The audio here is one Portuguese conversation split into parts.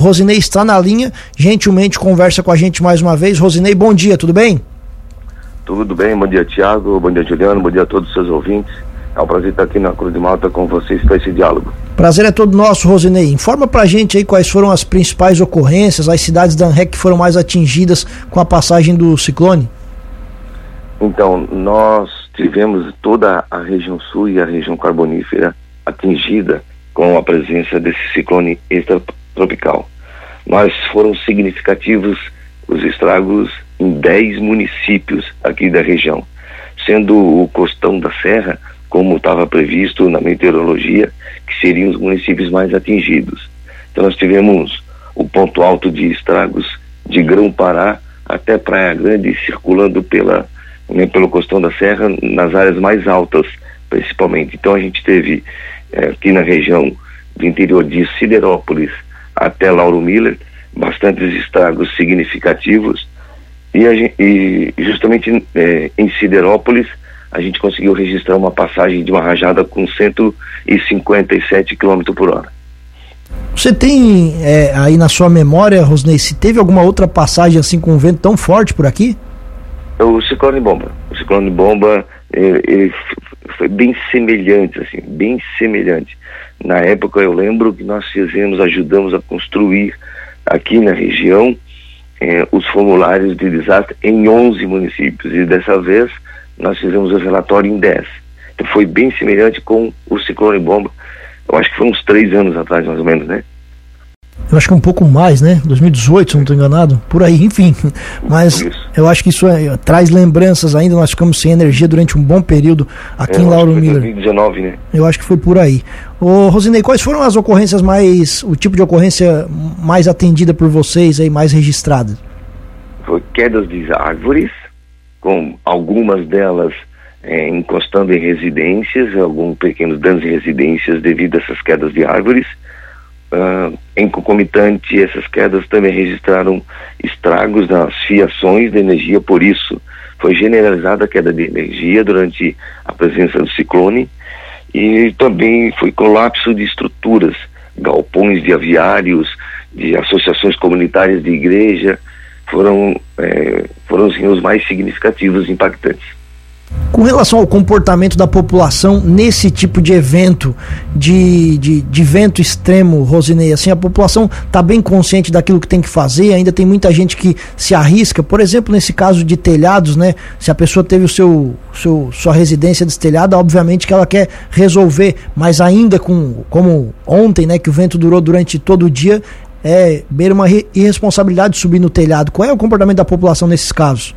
Rosinei está na linha, gentilmente conversa com a gente mais uma vez. Rosinei, bom dia, tudo bem? Tudo bem, bom dia Tiago, bom dia Juliano, bom dia a todos os seus ouvintes. É um prazer estar aqui na Cruz de Malta com vocês para esse diálogo. Prazer é todo nosso, Rosinei. Informa pra gente aí quais foram as principais ocorrências, as cidades da ANREC que foram mais atingidas com a passagem do ciclone. Então, nós tivemos toda a região sul e a região carbonífera atingida com a presença desse ciclone extratropical. Nós foram significativos os estragos em 10 municípios aqui da região, sendo o Costão da Serra, como estava previsto na meteorologia, que seriam os municípios mais atingidos. Então nós tivemos o ponto alto de estragos de Grão-Pará até Praia Grande, circulando pela, né, pelo Costão da Serra, nas áreas mais altas, principalmente. Então a gente teve eh, aqui na região do interior de Siderópolis até Lauro Miller, bastantes estragos significativos, e, a, e justamente é, em Siderópolis a gente conseguiu registrar uma passagem de uma rajada com 157 km por hora. Você tem é, aí na sua memória, Rosnei, se teve alguma outra passagem assim com um vento tão forte por aqui? O ciclone bomba. O ciclone bomba ele, ele foi bem semelhante, assim, bem semelhante. Na época eu lembro que nós fizemos, ajudamos a construir aqui na região eh, os formulários de desastre em 11 municípios e dessa vez nós fizemos o relatório em 10. Então foi bem semelhante com o ciclone bomba. Eu acho que foi uns três anos atrás, mais ou menos, né? Eu acho que um pouco mais, né? 2018, se não estou enganado, por aí, enfim. Mas eu acho que isso é, traz lembranças ainda. Nós ficamos sem energia durante um bom período aqui é, em Lauro Miller. 2019, né? Eu acho que foi por aí. Ô, Rosinei, quais foram as ocorrências mais, o tipo de ocorrência mais atendida por vocês aí, mais registrada? Foi quedas de árvores, com algumas delas é, encostando em residências, alguns pequenos danos em residências devido a essas quedas de árvores Uh, em concomitante, essas quedas também registraram estragos nas fiações de energia, por isso foi generalizada a queda de energia durante a presença do ciclone e também foi colapso de estruturas, galpões de aviários, de associações comunitárias de igreja, foram, é, foram assim, os mais significativos impactantes. Com relação ao comportamento da população nesse tipo de evento, de, de, de vento extremo, Rosinei, assim, a população está bem consciente daquilo que tem que fazer, ainda tem muita gente que se arrisca, por exemplo, nesse caso de telhados, né? Se a pessoa teve o seu, seu sua residência destelhada, obviamente que ela quer resolver, mas ainda com, como ontem, né, que o vento durou durante todo o dia, é beira uma irresponsabilidade subir no telhado. Qual é o comportamento da população nesses casos?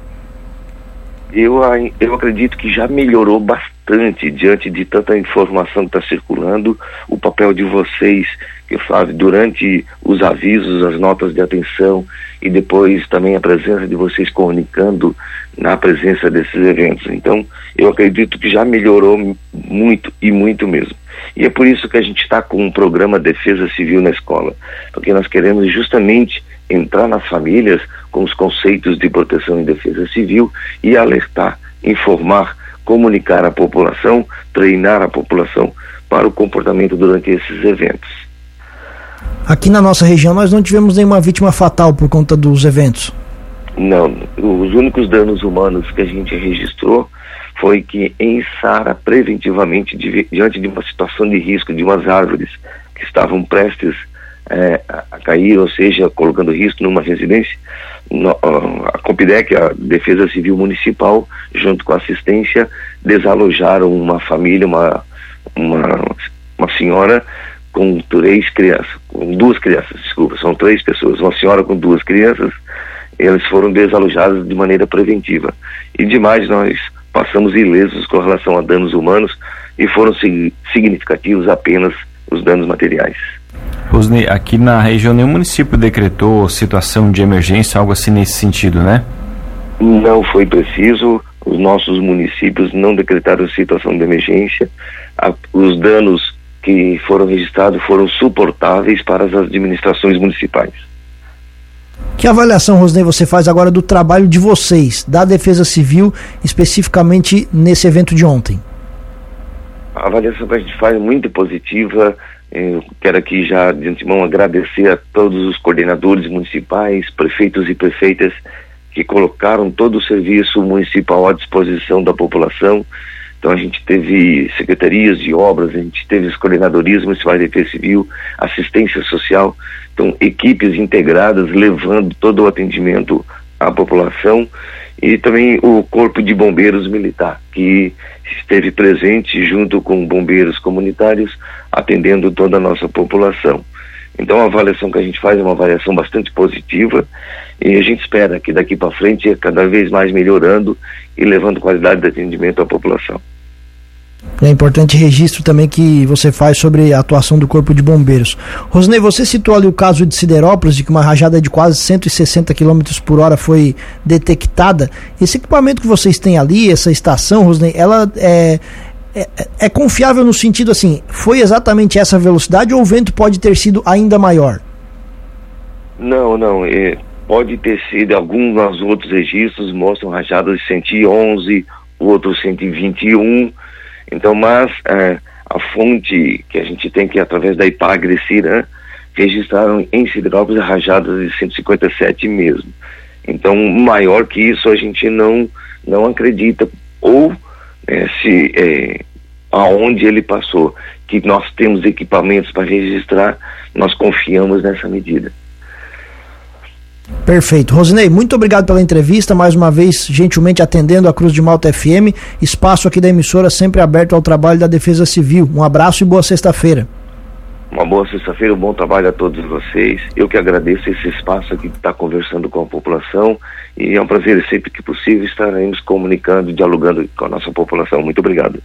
Eu, eu acredito que já melhorou bastante diante de tanta informação que está circulando. O papel de vocês, que sabe, durante os avisos, as notas de atenção e depois também a presença de vocês comunicando na presença desses eventos. Então, eu acredito que já melhorou muito e muito mesmo. E é por isso que a gente está com um programa Defesa Civil na escola, porque nós queremos justamente entrar nas famílias com os conceitos de proteção e defesa civil e alertar, informar, comunicar à população, treinar a população para o comportamento durante esses eventos. Aqui na nossa região nós não tivemos nenhuma vítima fatal por conta dos eventos. Não, os únicos danos humanos que a gente registrou foi que em Sara, preventivamente, diante de uma situação de risco de umas árvores que estavam prestes é, a cair, ou seja, colocando risco numa residência, no, a Compidec, a Defesa Civil Municipal, junto com a assistência, desalojaram uma família, uma, uma, uma senhora com três crianças, com duas crianças, desculpa, são três pessoas, uma senhora com duas crianças, eles foram desalojados de maneira preventiva. E demais nós passamos ilesos com relação a danos humanos e foram significativos apenas os danos materiais. Rosney, aqui na região nenhum município decretou situação de emergência, algo assim nesse sentido, né? Não foi preciso, os nossos municípios não decretaram situação de emergência, os danos que foram registrados foram suportáveis para as administrações municipais. Que avaliação, Rosnei, você faz agora do trabalho de vocês, da Defesa Civil, especificamente nesse evento de ontem? A avaliação que a gente faz é muito positiva, Eu quero aqui já de antemão agradecer a todos os coordenadores municipais, prefeitos e prefeitas que colocaram todo o serviço municipal à disposição da população. Então a gente teve secretarias de obras, a gente teve os coordenadorias municipais de defesa civil, assistência social, então equipes integradas levando todo o atendimento à população e também o Corpo de Bombeiros Militar, que esteve presente junto com bombeiros comunitários, atendendo toda a nossa população. Então a avaliação que a gente faz é uma avaliação bastante positiva e a gente espera que daqui para frente cada vez mais melhorando e levando qualidade de atendimento à população. É importante registro também que você faz sobre a atuação do Corpo de Bombeiros. Rosnei, você citou ali o caso de Siderópolis, de que uma rajada de quase 160 km por hora foi detectada. Esse equipamento que vocês têm ali, essa estação, Rosnei, ela é, é, é confiável no sentido assim, foi exatamente essa velocidade ou o vento pode ter sido ainda maior? Não, não. É, pode ter sido, alguns outros registros mostram rajadas de 111, outros 121 então, mas é, a fonte que a gente tem que através da IPAGRE Ciran registraram em Siderópolis rajadas de 157 mesmo. Então, maior que isso a gente não não acredita ou é, se é, aonde ele passou, que nós temos equipamentos para registrar, nós confiamos nessa medida. Perfeito. Rosinei, muito obrigado pela entrevista, mais uma vez, gentilmente atendendo a Cruz de Malta FM. Espaço aqui da emissora sempre aberto ao trabalho da Defesa Civil. Um abraço e boa sexta-feira. Uma boa sexta-feira, um bom trabalho a todos vocês. Eu que agradeço esse espaço aqui de estar conversando com a população e é um prazer sempre que possível estaremos comunicando, dialogando com a nossa população. Muito obrigado.